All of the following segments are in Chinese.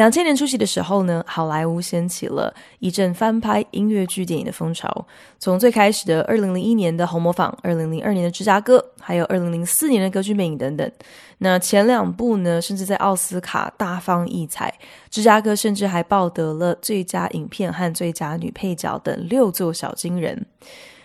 两千年初期的时候呢，好莱坞掀起了一阵翻拍音乐剧电影的风潮。从最开始的二零零一年的《红磨坊》，二零零二年的《芝加哥》，还有二零零四年的《歌剧魅影》等等。那前两部呢，甚至在奥斯卡大放异彩。芝加哥甚至还抱得了最佳影片和最佳女配角等六座小金人。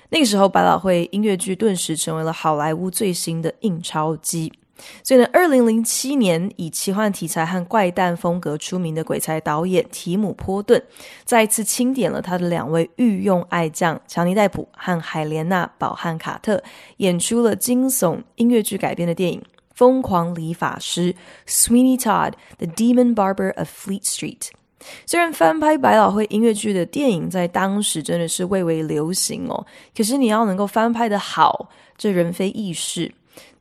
那个时候，百老汇音乐剧顿时成为了好莱坞最新的印钞机。所以呢，二零零七年以奇幻题材和怪诞风格出名的鬼才导演提姆·波顿，再次钦点了他的两位御用爱将强尼·戴普和海莲娜·宝汉卡特，演出了惊悚音乐剧改编的电影《疯狂理发师》（Sweeney Todd: The Demon Barber of Fleet Street）。虽然翻拍百老汇音乐剧的电影在当时真的是蔚为流行哦，可是你要能够翻拍得好，这人非易事。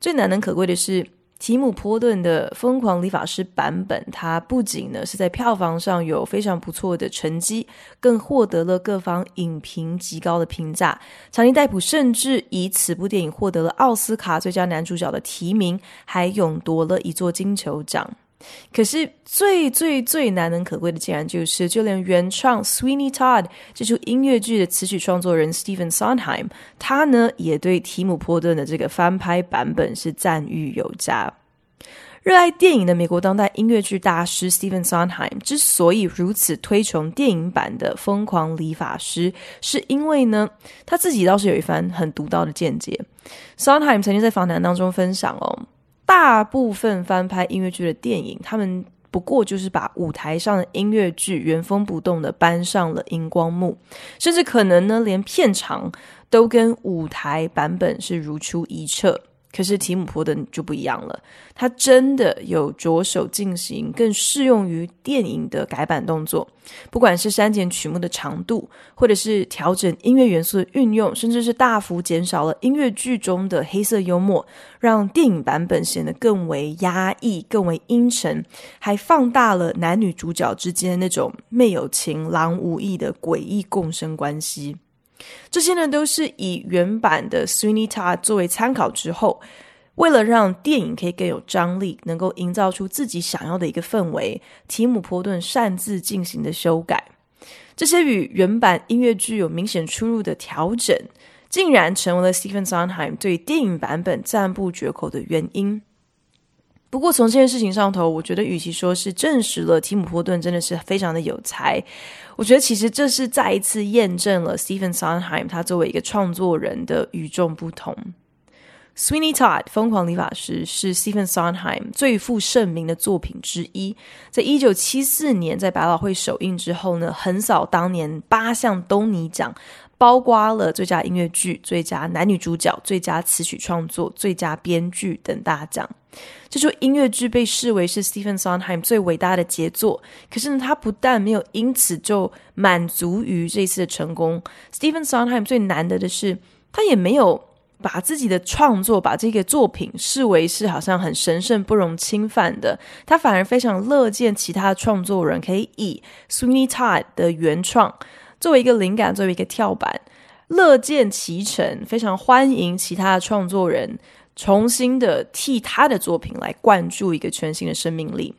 最难能可贵的是，提姆·波顿的《疯狂理发师》版本，它不仅呢是在票房上有非常不错的成绩，更获得了各方影评极高的评价。强尼·戴普甚至以此部电影获得了奥斯卡最佳男主角的提名，还勇夺了一座金球奖。可是最最最难能可贵的，竟然就是就连原创《Sweeney Todd》这出音乐剧的词曲创作人 Stephen Sondheim，他呢也对提姆·波顿的这个翻拍版本是赞誉有加。热爱电影的美国当代音乐剧大师 Stephen Sondheim 之所以如此推崇电影版的《疯狂理发师》，是因为呢他自己倒是有一番很独到的见解。Sondheim 曾经在访谈当中分享哦。大部分翻拍音乐剧的电影，他们不过就是把舞台上的音乐剧原封不动的搬上了荧光幕，甚至可能呢，连片场都跟舞台版本是如出一辙。可是提姆·波顿就不一样了，他真的有着手进行更适用于电影的改版动作，不管是删减曲目的长度，或者是调整音乐元素的运用，甚至是大幅减少了音乐剧中的黑色幽默，让电影版本显得更为压抑、更为阴沉，还放大了男女主角之间那种妹有情、郎无意的诡异共生关系。这些呢，都是以原版的 Sweeney Todd 作为参考之后，为了让电影可以更有张力，能够营造出自己想要的一个氛围，提姆·波顿擅自进行的修改。这些与原版音乐剧有明显出入的调整，竟然成为了 Stephen Sondheim 对电影版本赞不绝口的原因。不过从这件事情上头，我觉得与其说是证实了提姆·波顿真的是非常的有才，我觉得其实这是再一次验证了 Stephen Sondheim 他作为一个创作人的与众不同。Sweeney Todd 疯狂理发师是 Stephen Sondheim 最负盛名的作品之一，在一九七四年在百老汇首映之后呢，横扫当年八项东尼奖。包括了最佳音乐剧、最佳男女主角、最佳词曲创作、最佳编剧等大奖。这出音乐剧被视为是 Stephen Sondheim 最伟大的杰作。可是呢，他不但没有因此就满足于这次的成功，Stephen Sondheim 最难得的是，他也没有把自己的创作、把这个作品视为是好像很神圣不容侵犯的。他反而非常乐见其他创作人可以以 Sweeney Todd 的原创。作为一个灵感，作为一个跳板，乐见其成，非常欢迎其他的创作人重新的替他的作品来灌注一个全新的生命力。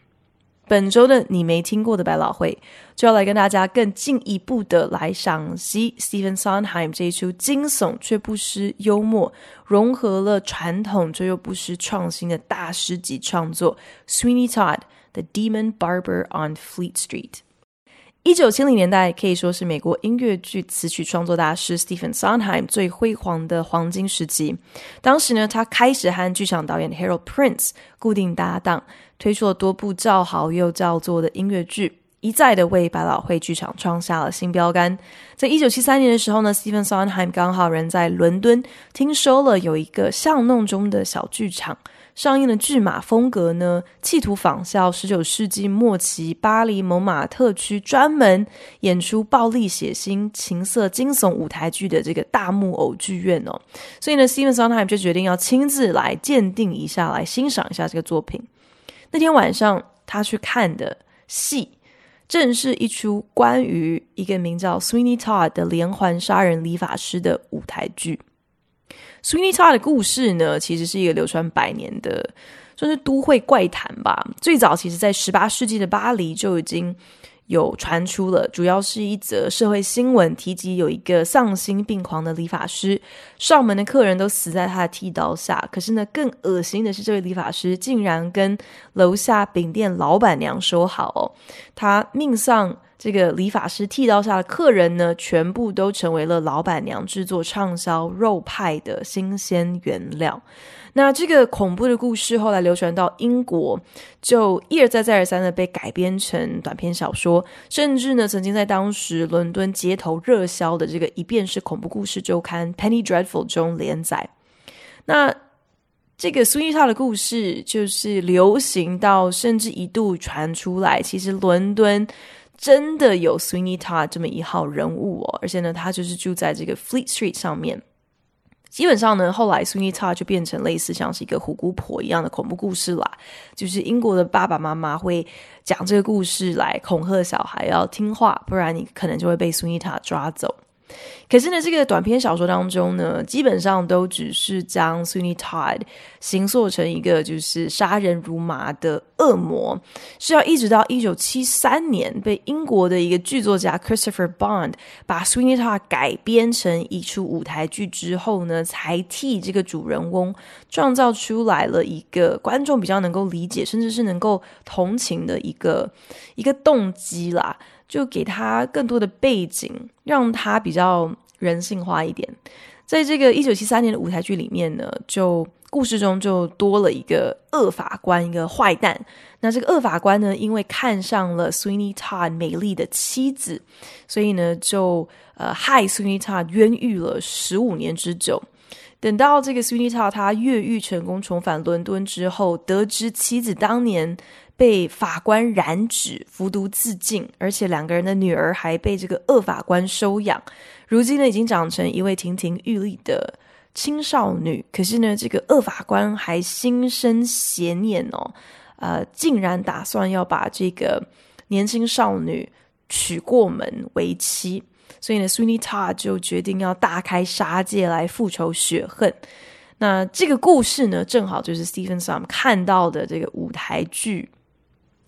本周的你没听过的百老汇，就要来跟大家更进一步的来赏析 Stephen Sondheim 这一出惊悚却不失幽默，融合了传统却又不失创新的大师级创作《Sweeney Todd: The Demon Barber on Fleet Street》。一九七零年代可以说是美国音乐剧词曲创作大师 Stephen Sondheim 最辉煌的黄金时期。当时呢，他开始和剧场导演 Harold Prince 固定搭档，推出了多部叫好又叫座的音乐剧，一再的为百老汇剧场创下了新标杆。在一九七三年的时候呢，Stephen Sondheim 刚好人在伦敦，听说了有一个巷弄中的小剧场。上映的剧码风格呢，企图仿效十九世纪末期巴黎蒙马特区专门演出暴力、血腥、情色、惊悚舞台剧的这个大木偶剧院哦。所以呢，Stephen Sondheim 就决定要亲自来鉴定一下，来欣赏一下这个作品。那天晚上，他去看的戏，正是一出关于一个名叫 Sweeney Todd 的连环杀人理发师的舞台剧。Sweeney Todd 的故事呢，其实是一个流传百年的，算是都会怪谈吧。最早其实，在十八世纪的巴黎就已经有传出了，主要是一则社会新闻，提及有一个丧心病狂的理发师，上门的客人都死在他的剃刀下。可是呢，更恶心的是，这位理发师竟然跟楼下饼店老板娘说好，他命丧。这个理发师剃刀下的客人呢，全部都成为了老板娘制作畅销肉派的新鲜原料。那这个恐怖的故事后来流传到英国，就一而再再而三的被改编成短篇小说，甚至呢，曾经在当时伦敦街头热销的这个《一便士恐怖故事周刊》（Penny Dreadful） 中连载。那这个 Sweeney Todd 的故事就是流行到，甚至一度传出来，其实伦敦。真的有 Sweeney Todd 这么一号人物哦，而且呢，他就是住在这个 Fleet Street 上面。基本上呢，后来 Sweeney Todd 就变成类似像是一个虎姑婆一样的恐怖故事啦，就是英国的爸爸妈妈会讲这个故事来恐吓小孩要听话，不然你可能就会被 Sweeney Todd 抓走。可是呢，这个短篇小说当中呢，基本上都只是将 Sweeney Todd 形塑成一个就是杀人如麻的恶魔，是要一直到一九七三年被英国的一个剧作家 Christopher Bond 把 Sweeney Todd 改编成一出舞台剧之后呢，才替这个主人翁创造出来了一个观众比较能够理解，甚至是能够同情的一个一个动机啦。就给他更多的背景，让他比较人性化一点。在这个一九七三年的舞台剧里面呢，就故事中就多了一个恶法官，一个坏蛋。那这个恶法官呢，因为看上了 Sweeney Todd 美丽的妻子，所以呢，就呃害 Sweeney Todd 冤狱了十五年之久。等到这个 Sweeney Todd 他越狱成功重返伦敦之后，得知妻子当年。被法官染指服毒自尽，而且两个人的女儿还被这个恶法官收养，如今呢已经长成一位亭亭玉立的青少女。可是呢，这个恶法官还心生邪念哦，呃，竟然打算要把这个年轻少女娶过门为妻。所以呢，Sweeney Todd 就决定要大开杀戒来复仇雪恨。那这个故事呢，正好就是 stephenson 看到的这个舞台剧。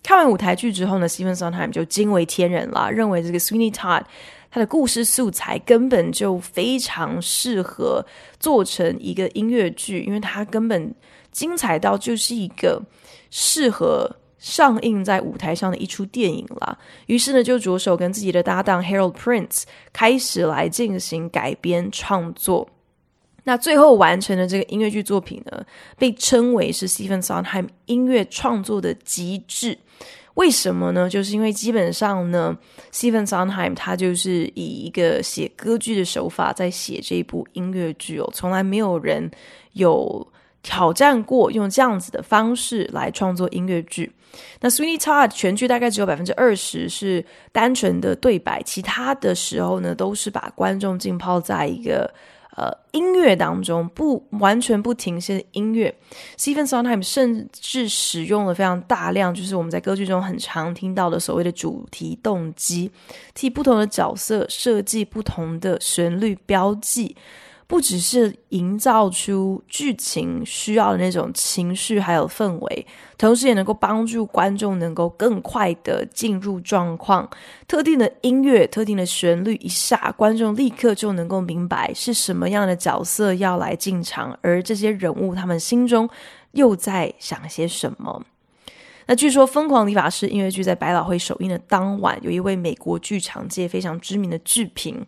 看完舞台剧之后呢，Stephen Sondheim 就惊为天人了，认为这个 Sweeney Todd 他的故事素材根本就非常适合做成一个音乐剧，因为它根本精彩到就是一个适合上映在舞台上的一出电影了。于是呢，就着手跟自己的搭档 Harold Prince 开始来进行改编创作。那最后完成的这个音乐剧作品呢，被称为是 Stephen Sondheim 音乐创作的极致。为什么呢？就是因为基本上呢，Stephen Sondheim 他就是以一个写歌剧的手法在写这一部音乐剧哦，从来没有人有挑战过用这样子的方式来创作音乐剧。那 Sweeney Todd 全剧大概只有百分之二十是单纯的对白，其他的时候呢，都是把观众浸泡在一个。呃，音乐当中不完全不停歇的音乐，Stephen Sondheim 甚至使用了非常大量，就是我们在歌剧中很常听到的所谓的主题动机，替不同的角色设计不同的旋律标记。不只是营造出剧情需要的那种情绪还有氛围，同时也能够帮助观众能够更快的进入状况。特定的音乐、特定的旋律一下，观众立刻就能够明白是什么样的角色要来进场，而这些人物他们心中又在想些什么。那据说《疯狂理发师》音乐剧在百老汇首映的当晚，有一位美国剧场界非常知名的剧评。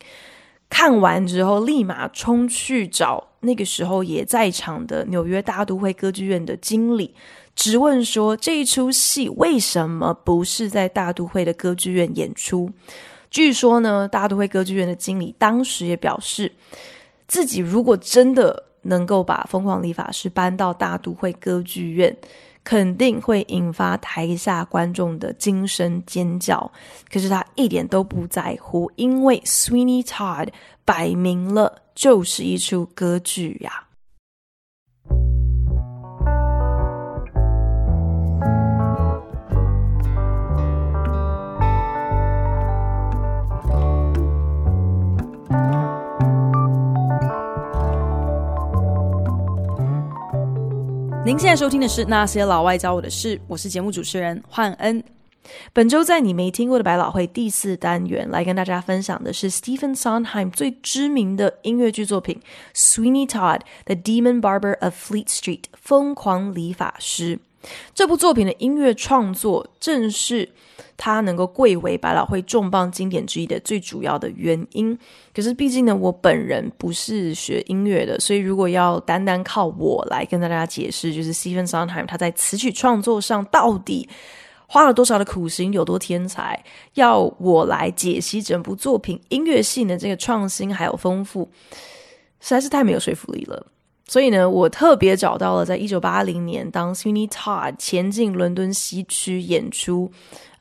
看完之后，立马冲去找那个时候也在场的纽约大都会歌剧院的经理，质问说：“这一出戏为什么不是在大都会的歌剧院演出？”据说呢，大都会歌剧院的经理当时也表示，自己如果真的能够把《疯狂理发师》搬到大都会歌剧院，肯定会引发台下观众的惊声尖叫。可是他一点都不在乎，因为 Sweeney Todd 摆明了就是一出歌剧呀。您现在收听的是《那些老外教我的事》，我是节目主持人焕恩。本周在你没听过的百老汇第四单元，来跟大家分享的是 Stephen Sondheim 最知名的音乐剧作品《Sweeney Todd: The Demon Barber of Fleet Street》疯狂理发师。这部作品的音乐创作，正是他能够贵为百老汇重磅经典之一的最主要的原因。可是，毕竟呢，我本人不是学音乐的，所以如果要单单靠我来跟大家解释，就是 Stephen Sondheim 他在词曲创作上到底花了多少的苦心，有多天才，要我来解析整部作品音乐性的这个创新还有丰富，实在是太没有说服力了。所以呢，我特别找到了，在一九八零年，当 Sweeney Todd 前进伦敦西区演出，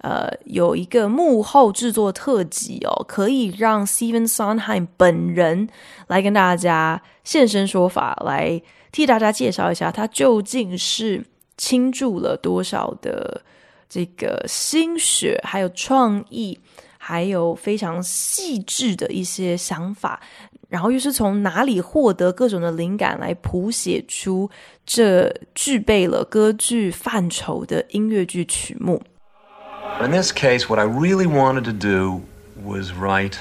呃，有一个幕后制作特辑哦，可以让 Stephen Sondheim 本人来跟大家现身说法，来替大家介绍一下他究竟是倾注了多少的这个心血，还有创意，还有非常细致的一些想法。然后又是从哪里获得各种的灵感来谱写出这具备了歌剧范畴的音乐剧曲目？In this case, what I really wanted to do was write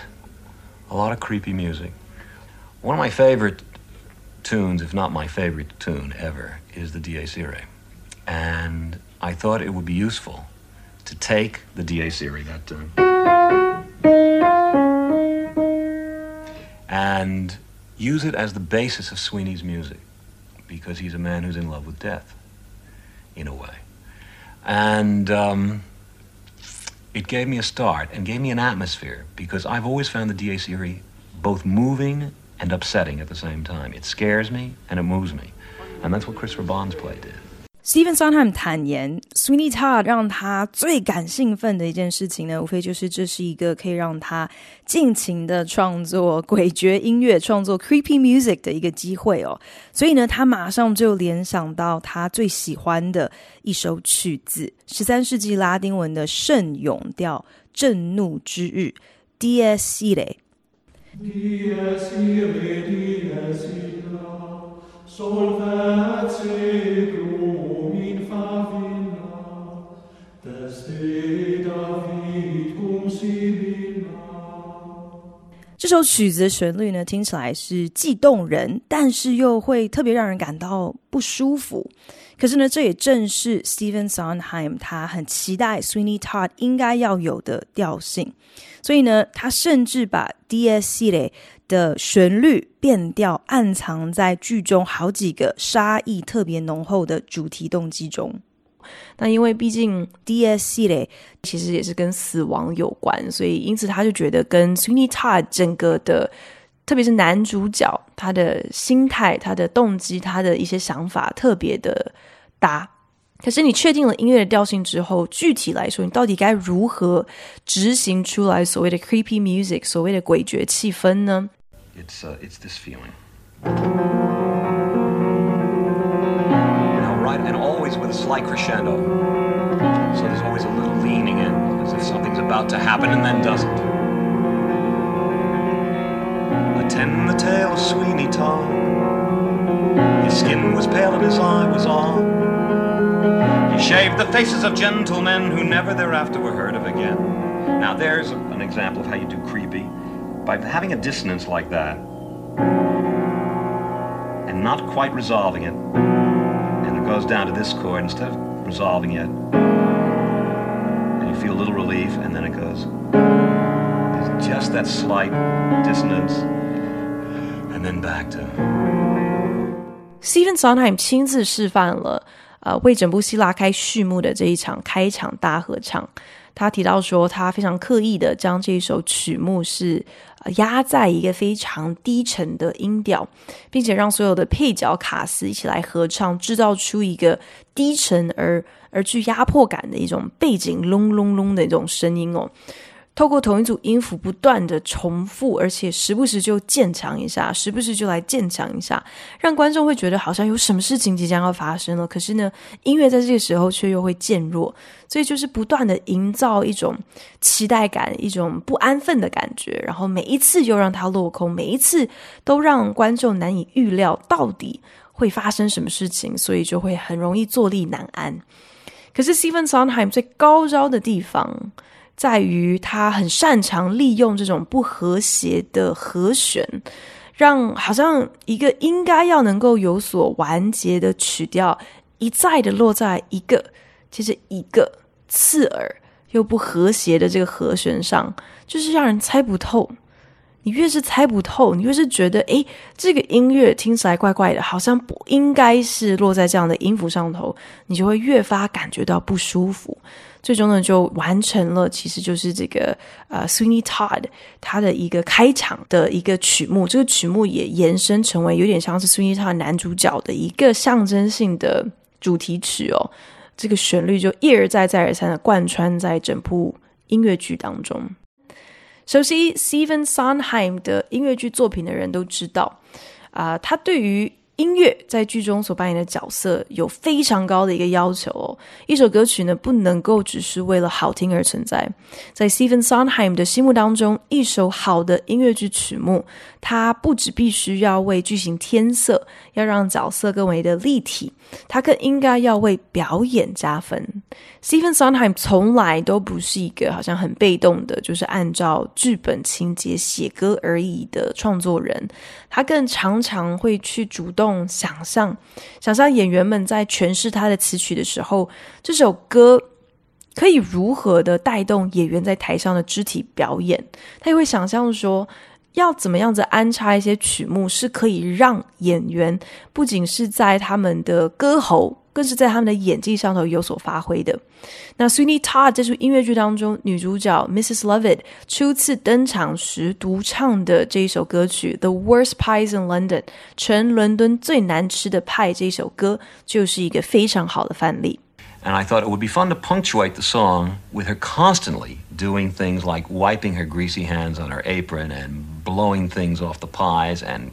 a lot of creepy music. One of my favorite tunes, if not my favorite tune ever, is the Dies Irae. And I thought it would be useful to take the Dies Irae, that tune. And use it as the basis of Sweeney's music because he's a man who's in love with death, in a way. And um, it gave me a start and gave me an atmosphere because I've always found the DA series both moving and upsetting at the same time. It scares me and it moves me. And that's what Christopher Bond's play did. Stephen Sondheim 坦言，Sweeney Todd 让他最感兴奋的一件事情呢，无非就是这是一个可以让他尽情的创作诡谲音乐、创作 creepy music 的一个机会哦。所以呢，他马上就联想到他最喜欢的一首曲子——十三世纪拉丁文的圣咏调《震怒之日》（Dies Irae）。这首曲子的旋律呢，听起来是既动人，但是又会特别让人感到不舒服。可是呢，这也正是 Stephen Sondheim 他很期待 Sweeney Todd 应该要有的调性。所以呢，他甚至把 DS 系列的旋律变调暗藏在剧中好几个杀意特别浓厚的主题动机中。那因为毕竟 Dies Irae 其实也是跟死亡有关，所以因此他就觉得跟 Sweeney Todd 整个的，特别是男主角他的心态、他的动机、他的一些想法特别的搭。可是你确定了音乐的调性之后，具体来说，你到底该如何执行出来所谓的 creepy music，所谓的诡谲气氛呢？It's, it's this feeling. And always with a slight crescendo. So there's always a little leaning in, as if something's about to happen and then doesn't. Attend the tale of Sweeney Todd. His skin was pale and his eye was on. He shaved the faces of gentlemen who never thereafter were heard of again. Now there's an example of how you do creepy. By having a dissonance like that, and not quite resolving it, goes down to this chord instead of resolving it and you feel a little relief and then it goes there's just that slight dissonance and then back to Stephen Sondheim 亲自示范了呃为整部戏拉开序幕的这一场开场大合唱他提到说他非常刻意的将这一首曲目是 压在一个非常低沉的音调，并且让所有的配角卡斯一起来合唱，制造出一个低沉而而具压迫感的一种背景隆隆隆的这种声音哦。透过同一组音符不断的重复，而且时不时就渐强一下，时不时就来渐强一下，让观众会觉得好像有什么事情即将要发生了。可是呢，音乐在这个时候却又会渐弱，所以就是不断的营造一种期待感，一种不安分的感觉。然后每一次又让它落空，每一次都让观众难以预料到底会发生什么事情，所以就会很容易坐立难安。可是 Stephen Sondheim 最高招的地方，在于他很擅长利用这种不和谐的和弦，让好像一个应该要能够有所完结的曲调，一再的落在一个其实一个刺耳又不和谐的这个和弦上，就是让人猜不透。你越是猜不透，你越是觉得，诶，这个音乐听起来怪怪的，好像不应该是落在这样的音符上头，你就会越发感觉到不舒服。最终呢，就完成了，其实就是这个呃，Sweeney Todd 他的一个开场的一个曲目。这个曲目也延伸成为有点像是 Sweeney Todd 男主角的一个象征性的主题曲哦。这个旋律就一而再、再而三的贯穿在整部音乐剧当中。熟悉 Stephen Sondheim 的音乐剧作品的人都知道，啊、他对于音乐在剧中所扮演的角色有非常高的一个要求哦。一首歌曲呢，不能够只是为了好听而存在。在 Stephen Sondheim 的心目当中，一首好的音乐剧曲目，它不只必须要为剧情添色，要让角色更为的立体，他更应该要为表演加分。Stephen Sondheim 从来都不是一个好像很被动的，就是按照剧本情节写歌而已的创作人，他更常常会去主动想象，想象演员们在诠释他的词曲的时候，这首歌可以如何的带动演员在台上的肢体表演，他也会想象说，要怎么样子安插一些曲目，是可以让演员不仅是在他们的歌喉。更是在他们的演技上头有所发挥的。那 Sweeney Todd 这出音乐剧当中，女主角 Mrs. Lovett 初次登场时独唱的这一首歌曲《The Worst Pies in London》，全伦敦最难吃的派这一首歌，就是一个非常好的范例。And I thought it would be fun to punctuate the song with her constantly doing things like wiping her greasy hands on her apron and blowing things off the pies and,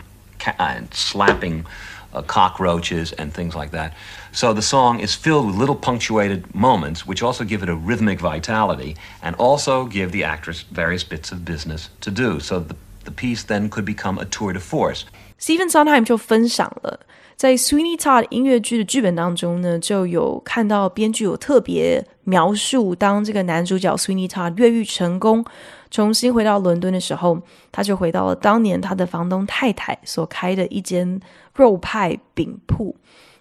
and slapping uh, cockroaches and things like that. So the song is filled with little punctuated moments, which also give it a rhythmic vitality and also give the actress various bits of business to do. So the, the piece then could become a tour de force. Stephen Sondheim 就分享了， 在 Sweeney Todd 音乐剧的剧本当中呢，就有看到编剧有特别描述，当这个男主角 Sweeney Todd 越狱成功，重新回到伦敦的时候，他就回到了当年他的房东太太所开的一间肉派饼铺。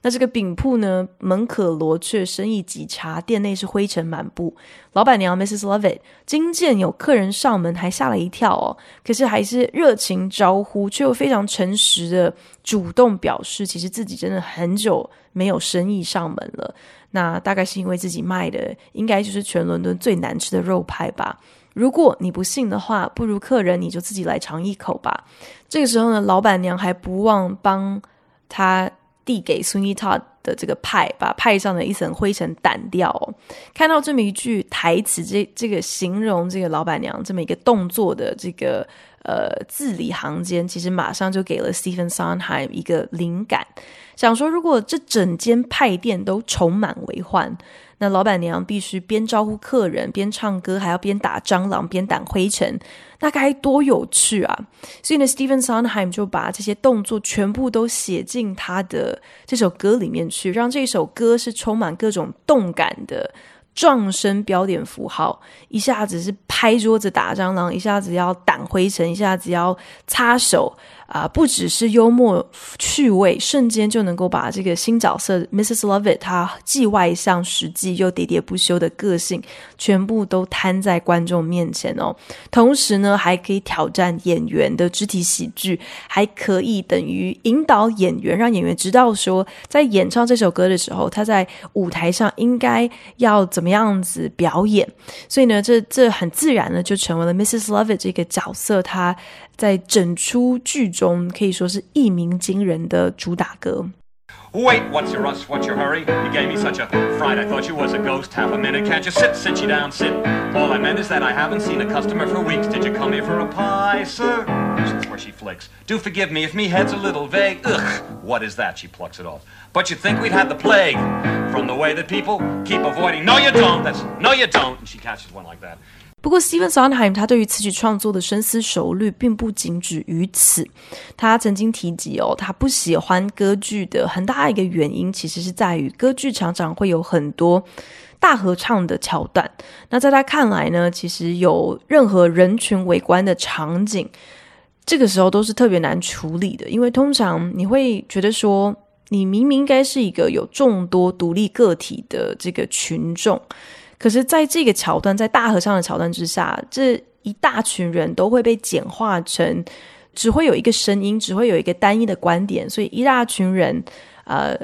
那这个饼铺呢，门可罗雀，生意极差，店内是灰尘满布。老板娘 Mrs. Lovett 惊见有客人上门，还吓了一跳哦。可是还是热情招呼，却又非常诚实的主动表示，其实自己真的很久没有生意上门了。那大概是因为自己卖的应该就是全伦敦最难吃的肉派吧。如果你不信的话，不如客人你就自己来尝一口吧。这个时候呢，老板娘还不忘帮他。递给 Sunny Todd 的这个派，把派上的一层灰尘掸掉。看到这么一句台词，这这个形容这个老板娘这么一个动作的这个呃字里行间，其实马上就给了 Stephen Sondheim 一个灵感，想说如果这整间派店都充满为患。那老板娘必须边招呼客人，边唱歌，还要边打蟑螂，边掸灰尘，那该多有趣啊！所以呢，Stephen Sondheim 就把这些动作全部都写进他的这首歌里面去，让这首歌是充满各种动感的状声标点符号，一下子是拍桌子打蟑螂，一下子要掸灰尘，一下子要擦手啊、不只是幽默趣味，瞬间就能够把这个新角色 Mrs. Lovett 她既外向实际又喋喋不休的个性，全部都摊在观众面前哦。同时呢，还可以挑战演员的肢体喜剧，还可以等于引导演员，让演员知道说，在演唱这首歌的时候，他在舞台上应该要怎么样子表演。所以呢，这这很自然的就成为了 Mrs. Lovett 这个角色，她在整出剧中可以说是一鸣惊人的主打歌。Wait, what's your rush? What's your hurry? You gave me such a fright. I thought you was a ghost. Half a minute, can't you sit? Sit you down, sit. All I meant is that I haven't seen a customer for weeks. Did you come here for a pie, sir? That's where she flicks. Do forgive me if me head's a little vague. Ugh, what is that? She plucks it off. But you'd think we'd had the plague from the way that people keep avoiding. No, you don't. That's no, you don't. And she catches one like that. 不过，Stephen Sondheim 他对于词曲创作的深思熟虑，并不仅止于此。他曾经提及哦，他不喜欢歌剧的很大一个原因，其实是在于歌剧常常会有很多大合唱的桥段。那在他看来呢，其实有任何人群围观的场景，这个时候都是特别难处理的，因为通常你会觉得说，你明明应该是一个有众多独立个体的这个群众。可是，在这个桥段，在大合唱的桥段之下，这一大群人都会被简化成只会有一个声音，只会有一个单一的观点，所以一大群人，呃，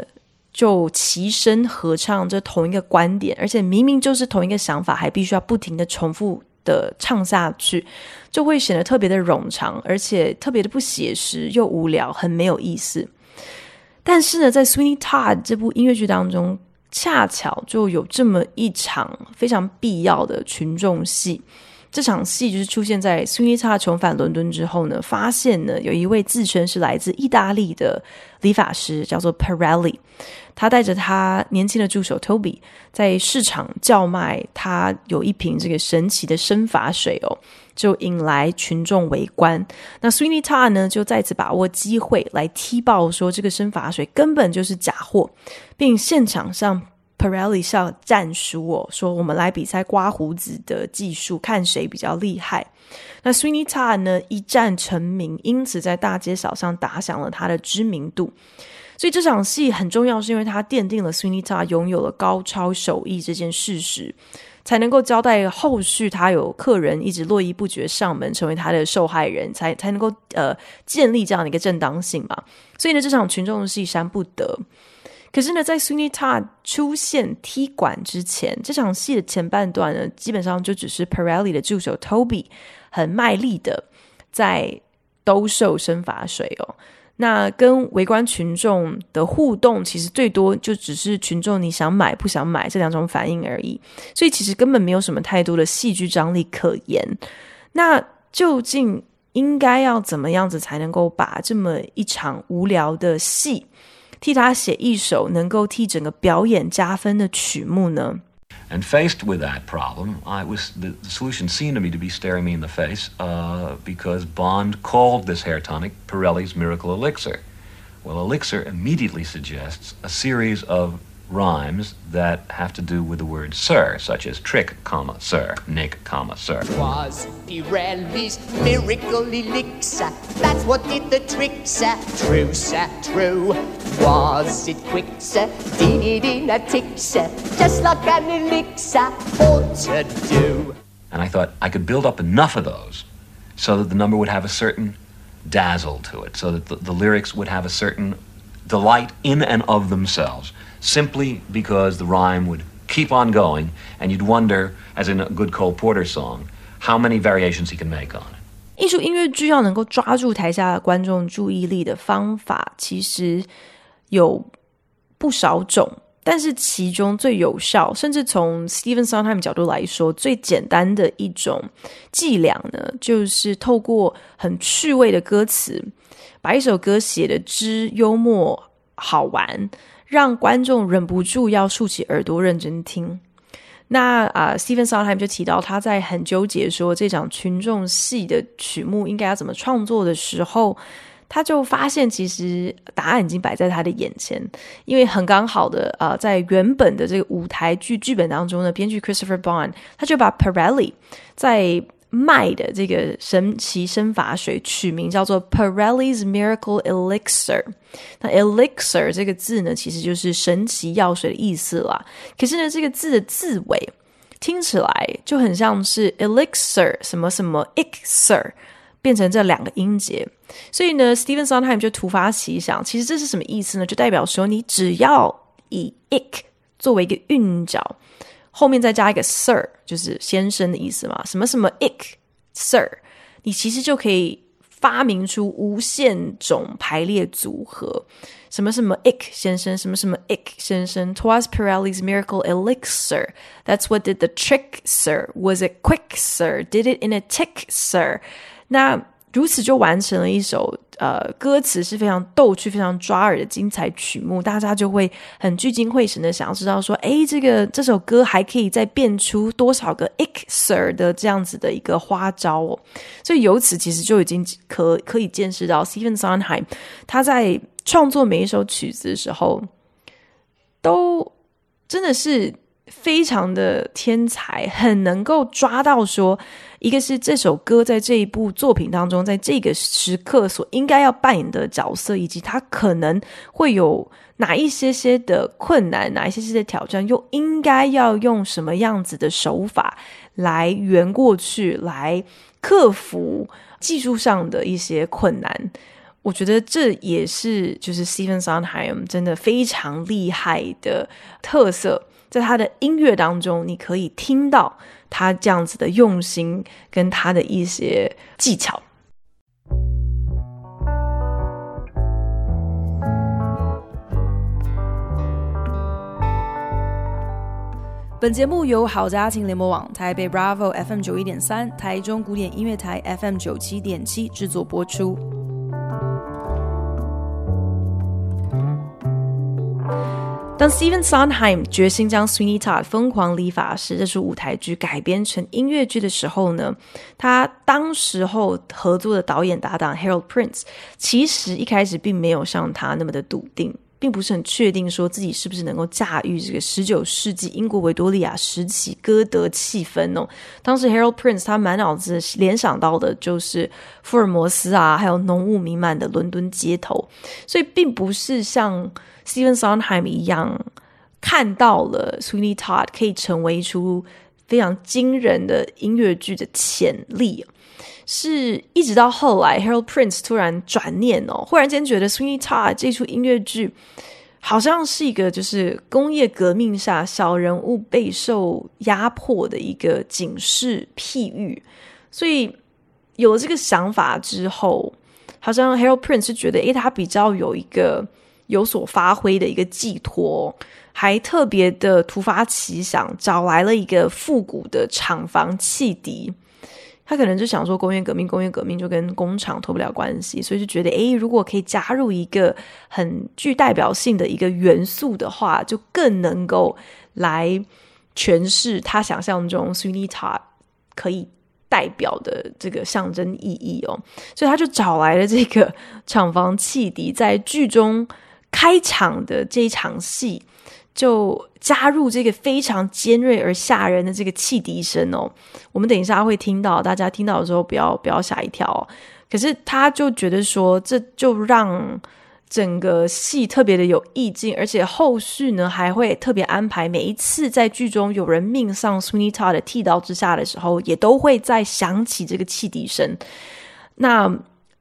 就齐声合唱这同一个观点，而且明明就是同一个想法，还必须要不停的重复的唱下去，就会显得特别的冗长，而且特别的不写实又无聊，很没有意思。但是呢，在 Sweeney Todd 这部音乐剧当中，恰巧就有这么一场非常必要的群众戏，这场戏就是出现在 Sweeney Todd 重返伦敦之后呢，发现呢有一位自称是来自意大利的理发师，叫做 Pirelli，他带着他年轻的助手 Toby 在市场叫卖，他有一瓶这个神奇的生发水哦。就引来群众围观，那 Sweeney Todd 呢就再次把握机会来踢爆说这个生发水根本就是假货，并现场向 Pirelli 上战书哦，说我们来比赛刮胡子的技术，看谁比较厉害。那 Sweeney Todd 呢一战成名，因此在大街小巷打响了他的知名度。所以这场戏很重要，是因为他奠定了 Sweeney Todd 拥有了高超手艺这件事实。才能够交代后续他有客人一直络绎不绝上门成为他的受害人，才才能够呃建立这样的一个正当性嘛。所以呢，这场群众戏删不得。可是呢，在 Sweeney Todd 出现踢馆之前，这场戏的前半段呢，基本上就只是 Pirelli 的助手 Toby 很卖力的在兜售生发水哦。那跟围观群众的互动，其实最多就只是群众你想买不想买这两种反应而已，所以其实根本没有什么太多的戏剧张力可言。那究竟应该要怎么样子才能够把这么一场无聊的戏，替他写一首能够替整个表演加分的曲目呢？And faced with that problem, I was the, the solution seemed to me to be staring me in the face uh, because Bond called this hair tonic Pirelli's Miracle Elixir. Well, elixir immediately suggests a series of rhymes that have to do with the word sir, such as trick, comma, sir, nick, comma, sir. Was Pirelli's miracle elixir? That's what did the trick, sir. True, sir, true. Was it quick, sir? Did it in a tick, sir? Just like an elixir ought to do. And I thought I could build up enough of those so that the number would have a certain dazzle to it, so that the, the lyrics would have a certain delight in and of themselves. Simply because the rhyme would keep on going, and you'd wonder, as in a good Cole Porter song, how many variations he can make on it. 艺术音乐剧要能够抓住台下观众注意力的方法，其实有不少种，但是其中最有效，甚至从 Stephen Sondheim 角度来说，最简单的一种伎俩呢，就是透过很趣味的歌词，把一首歌写得之幽默好玩。让观众忍不住要竖起耳朵认真听。那啊，Stephen Sondheim 就提到他在很纠结说这场群众戏的曲目应该要怎么创作的时候，他就发现其实答案已经摆在他的眼前，因为很刚好的啊，在原本的这个舞台剧剧本当中呢，编剧 Christopher Bond 他就把 Pirelli 在卖的这个神奇生发水取名叫做 Pirelli's Miracle Elixir。那 Elixir 这个字呢，其实就是神奇药水的意思啦。可是呢，这个字的字尾听起来就很像是 Elixir 什么什么 ixer，变成这两个音节。所以呢，Stephen Sondheim 就突发奇想，其实这是什么意思呢？就代表说，你只要以 ik 作为一个韵脚。后面再加一个 sir，就是先生的意思嘛。什么什么 ik sir，你其实就可以发明出无限种排列组合。什么什么 ik 先生，什么什么 ik 先生。Twas Pirelli's miracle elixir. That's what did the trick, sir. Was it quick, sir? Did it in a tick, sir? 那 如此就完成了一首呃歌词是非常逗趣、非常抓耳的精彩曲目，大家就会很聚精会神的想要知道说，诶，这个这首歌还可以再变出多少个 ixer 的这样子的一个花招哦。所以由此其实就已经可可以见识到 Stephen Sondheim 他在创作每一首曲子的时候，都真的是非常的天才，很能够抓到说。一个是这首歌在这一部作品当中，在这个时刻所应该要扮演的角色，以及他可能会有哪一些些的困难，哪一些些的挑战，又应该要用什么样子的手法来圆过去，来克服技术上的一些困难。我觉得这也是就是 Stephen Sondheim 真的非常厉害的特色，在他的音乐当中，你可以听到。他这样子的用心，跟他的一些技巧。本节目由好家庭联播网、台北 Bravo FM 九一点三、台中古典音乐台 FM 九七点七制作播出。当 Steven Sondheim 决心将 Sweeney Todd 疯狂理发师这出舞台剧改编成音乐剧的时候呢，他当时候合作的导演搭档 Harold Prince 其实一开始并没有像他那么的笃定，并不是很确定说自己是不是能够驾驭这个十九世纪英国维多利亚时期歌德气氛哦。当时 Harold Prince 他满脑子联想到的就是福尔摩斯啊，还有浓雾弥漫的伦敦街头，所以并不是像。Stephen Sondheim 一样看到了 Sweeney Todd 可以成为一出非常惊人的音乐剧的潜力，是一直到后来 Harold Prince 突然转念哦，忽然间觉得 Sweeney Todd 这出音乐剧好像是一个就是工业革命下小人物备受压迫的一个警示譬喻，所以有了这个想法之后，好像 Harold Prince 是觉得，诶，他比较有一个。有所发挥的一个寄托，还特别的突发奇想，找来了一个复古的厂房汽笛。他可能就想说，工业革命，工业革命就跟工厂脱不了关系，所以就觉得，诶，如果可以加入一个很具代表性的一个元素的话，就更能够来诠释他想象中 Sunita 可以代表的这个象征意义哦。所以他就找来了这个厂房汽笛，在剧中。开场的这一场戏，就加入这个非常尖锐而吓人的这个汽笛声哦。我们等一下会听到，大家听到的时候不要不要吓一跳哦。可是他就觉得说，这就让整个戏特别的有意境，而且后续呢还会特别安排，每一次在剧中有人命丧 Sweeney Todd 的剃刀之下的时候，也都会再响起这个汽笛声。那。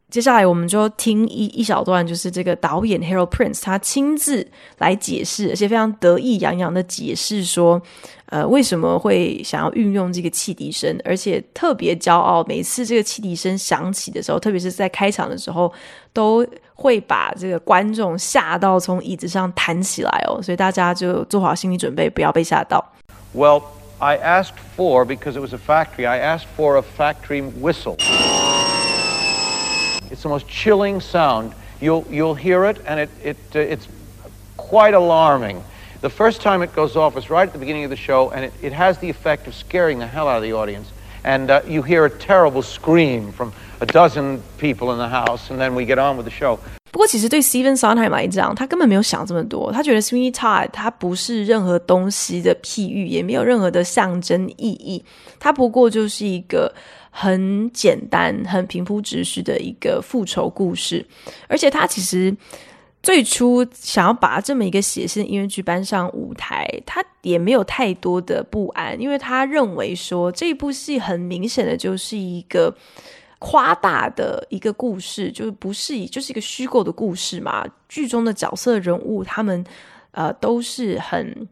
接下来我们就听一一小段，就是这个导演 Harold Prince 他亲自来解释，而且非常得意洋洋的解释说，呃，为什么会想要运用这个汽笛声，而且特别骄傲，每次这个汽笛声响起的时候，特别是在开场的时候，都会把这个观众吓到从椅子上弹起来哦，所以大家就做好心理准备，不要被吓到。Well, I asked for because it was a factory. I asked for a factory whistle. It's the most chilling sound. You'll, you'll hear it, and it, it, uh, it's quite alarming. The first time it goes off is right at the beginning of the show, and it, it has the effect of scaring the hell out of the audience. And uh, you hear a terrible scream from a dozen people in the house, and then we get on with the show. 不过，其实对 Stephen Sondheim 来讲，他根本没有想这么多。他觉得 Sweeney Todd 他不是任何东西的譬喻，也没有任何的象征意义。他不过就是一个很简单、很平铺直叙的一个复仇故事。而且，他其实最初想要把这么一个写实音乐剧搬上舞台，他也没有太多的不安，因为他认为说这部戏很明显的就是一个。夸大的一个故事，就是不是就是一个虚构的故事嘛？剧中的角色人物，他们呃都是很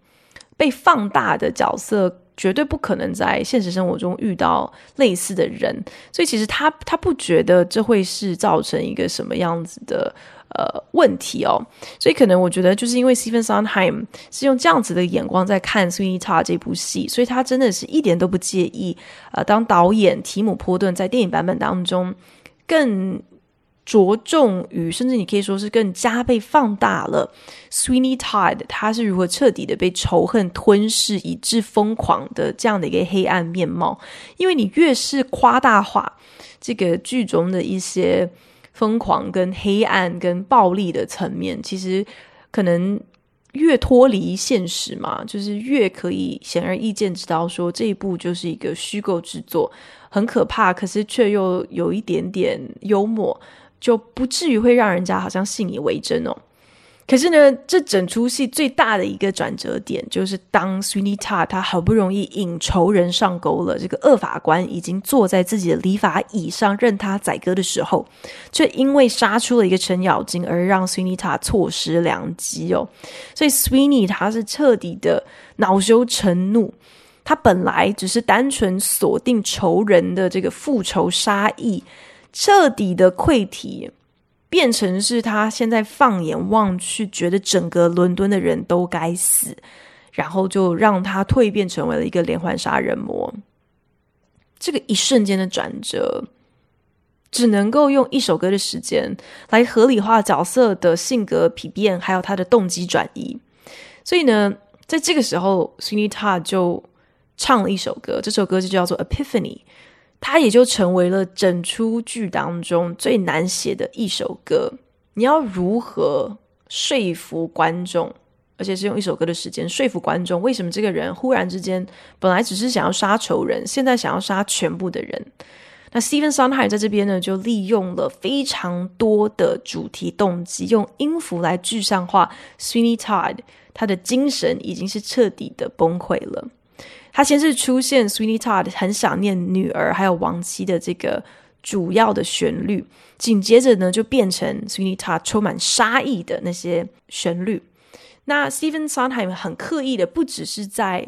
被放大的角色，绝对不可能在现实生活中遇到类似的人，所以其实他他不觉得这会是造成一个什么样子的。呃，问题哦，所以可能我觉得就是因为 Stephen Sondheim 是用这样子的眼光在看《Sweeney Todd》这部戏，所以他真的是一点都不介意。呃，当导演提姆·波顿在电影版本当中更着重于，甚至你可以说是更加倍放大了 Sweeney Todd 他是如何彻底的被仇恨吞噬以致疯狂的这样的一个黑暗面貌。因为你越是夸大化这个剧中的一些。疯狂跟黑暗跟暴力的层面，其实可能越脱离现实嘛，就是越可以显而易见知道说这一部就是一个虚构之作，很可怕，可是却又有一点点幽默，就不至于会让人家好像信以为真哦。可是呢，这整出戏最大的一个转折点，就是当 Sweeney Todd 他好不容易引仇人上钩了，这个恶法官已经坐在自己的理法椅上任他宰割的时候，却因为杀出了一个程咬金，而让 Sweeney Todd 错失良机哦。所以 Sweeney 他是彻底的恼羞成怒，他本来只是单纯锁定仇人的这个复仇杀意，彻底的溃堤。变成是他现在放眼望去，觉得整个伦敦的人都该死，然后就让他蜕变成为了一个连环杀人魔。这个一瞬间的转折，只能够用一首歌的时间来合理化角色的性格丕变，还有他的动机转移。所以呢，在这个时候，Sweeney Todd 就唱了一首歌，这首歌就叫做《Epiphany》。它也就成为了整出剧当中最难写的一首歌。你要如何说服观众，而且是用一首歌的时间说服观众，为什么这个人忽然之间本来只是想要杀仇人，现在想要杀全部的人？那 Stephen Sondheim 在这边呢，就利用了非常多的主题动机，用音符来具象化 Sweeney Todd，他的精神已经是彻底的崩溃了。他先是出现 Sweeney Todd 很想念女儿还有亡妻的这个主要的旋律，紧接着呢就变成 Sweeney Todd 充满杀意的那些旋律。那 Stephen Sondheim 很刻意的，不只是在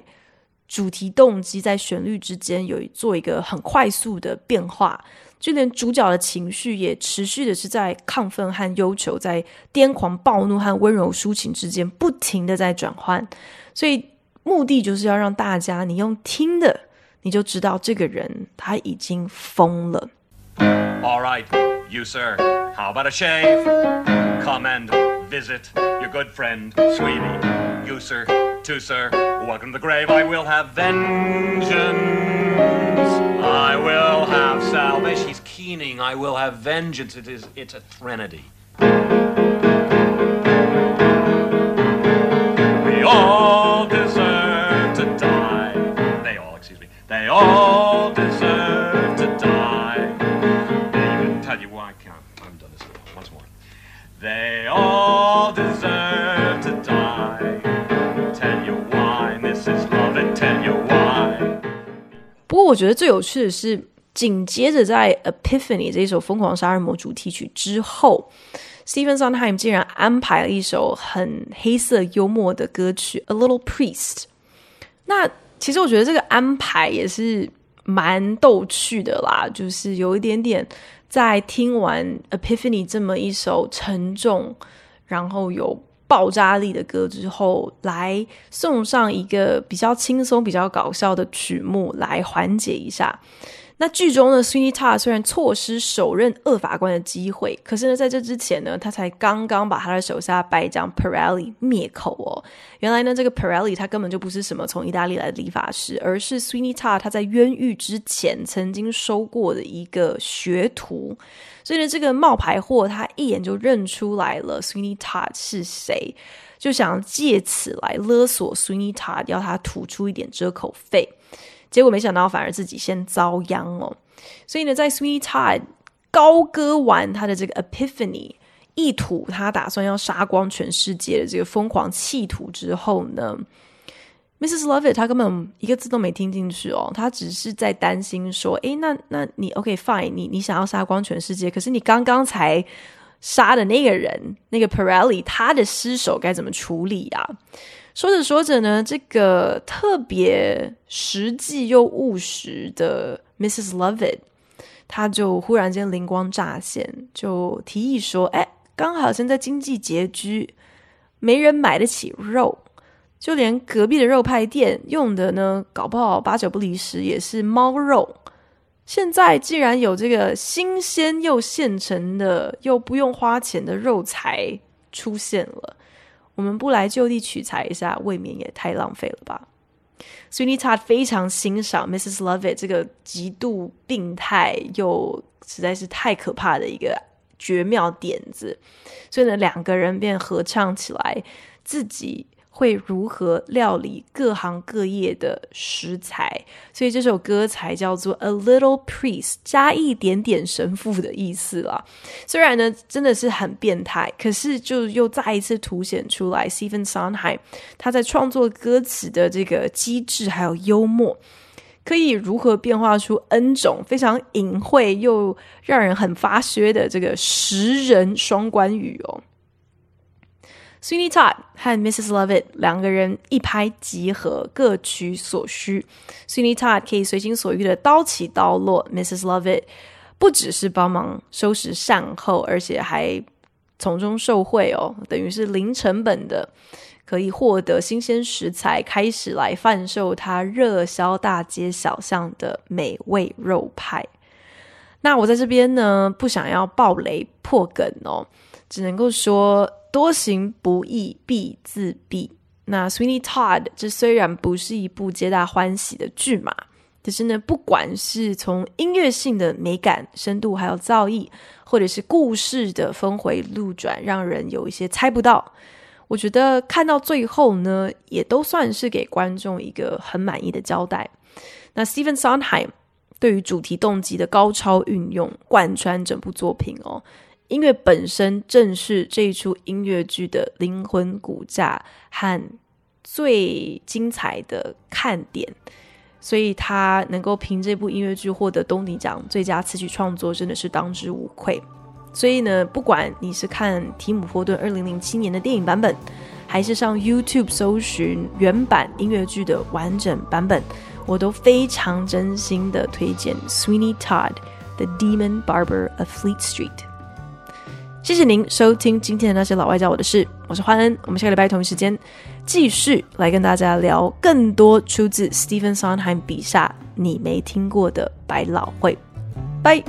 主题动机在旋律之间有做一个很快速的变化，就连主角的情绪也持续的是在亢奋和忧愁，在癫狂暴怒和温柔抒情之间不停的在转换，所以。目的就是要让大家，你用听的，你就知道这个人他已经疯了。All right, you sir, how about a shave? Come and visit your good friend Sweeney. You sir, too sir, welcome to the grave. I will have vengeance. I will have salvation. He's keening. I will have vengeance. It is, it's a threnody. They all deserve to die. They even tell you why. I can't. I'm done this once more. They all deserve to die. Tell you why. This is love and tell you why. 不过，我觉得最有趣的是，紧接着在《Epiphany》这一首疯狂杀人魔主题曲之后，Stephen Sondheim 竟然安排了一首很黑色幽默的歌曲《A Little Priest》。那 其实我觉得这个安排也是蛮逗趣的啦，就是有一点点在听完《Epiphany》这么一首沉重，然后有爆炸力的歌之后，来送上一个比较轻松、比较搞笑的曲目来缓解一下。那剧中呢，Sweeney Todd 虽然错失首任二法官的机会，可是呢，在这之前呢，他才刚刚把他的手下败将 Pirelli 灭口哦。原来呢，这个 Pirelli 他根本就不是什么从意大利来的理发师，而是 Sweeney Todd 他在冤狱之前曾经收过的一个学徒。所以呢，这个冒牌货他一眼就认出来了 Sweeney Todd 是谁，就想借此来勒索 Sweeney Todd，要他吐出一点遮口费。结果没想到，反而自己先遭殃哦。所以呢，在 Sweeney Todd 高歌完他的这个 Epiphany，一吐他打算要杀光全世界的这个疯狂企图之后呢，Mrs. Lovett 他根本一个字都没听进去哦，他只是在担心说：“诶，那那你 OK fine，你你想要杀光全世界，可是你刚刚才杀的那个人，那个 Pirelli，他的尸首该怎么处理啊？”说着说着呢，这个特别实际又务实的 Mrs. Lovett，他就忽然间灵光乍现，就提议说：“哎，刚好现在经济拮据，没人买得起肉，就连隔壁的肉派店用的呢，搞不好八九不离十也是猫肉。现在既然有这个新鲜又现成的，又不用花钱的肉材出现了。”我们不来就地取材一下，未免也太浪费了吧？Sweeney Todd 非常欣赏 Mrs. Lovett 这个极度病态又实在是太可怕的一个绝妙点子，所以呢，两个人便合唱起来，自己。会如何料理各行各业的食材？所以这首歌才叫做 A Little Priest，加一点点神父的意思啦。虽然呢，真的是很变态，可是就又再一次凸显出来，Stephen Sondheim 他在创作歌词的这个机智还有幽默，可以如何变化出 N 种非常隐晦又让人很发噱的这个食人双关语哦。Sweeney Todd 和 Mrs. Lovett 两个人一拍即合，各取所需。Sweeney Todd 可以随心所欲的刀起刀落，Mrs. Lovett 不只是帮忙收拾善后，而且还从中受惠哦，等于是零成本的可以获得新鲜食材，开始来贩售他热销大街小巷的美味肉派。那我在这边呢，不想要爆雷破梗哦，只能够说。多行不义必自毙。那 Sweeney Todd 这虽然不是一部皆大欢喜的剧嘛，可是呢，不管是从音乐性的美感、深度，还有造诣，或者是故事的峰回路转，让人有一些猜不到。我觉得看到最后呢，也都算是给观众一个很满意的交代。那 Stephen Sondheim 对于主题动机的高超运用，贯穿整部作品哦。音乐本身正是这一出音乐剧的灵魂骨架和最精彩的看点，所以他能够凭这部音乐剧获得东尼奖最佳词曲创作，真的是当之无愧。所以呢，不管你是看提姆·波顿二零零七年的电影版本，还是上 YouTube 搜寻原版音乐剧的完整版本，我都非常真心的推荐 Sweeney Todd, The Demon Barber of Fleet Street。谢谢您收听今天的那些老外教我的事，我是欢恩，我们下个礼拜同一时间继续来跟大家聊更多出自 Stephen Sondheim 笔下你没听过的百老汇，拜。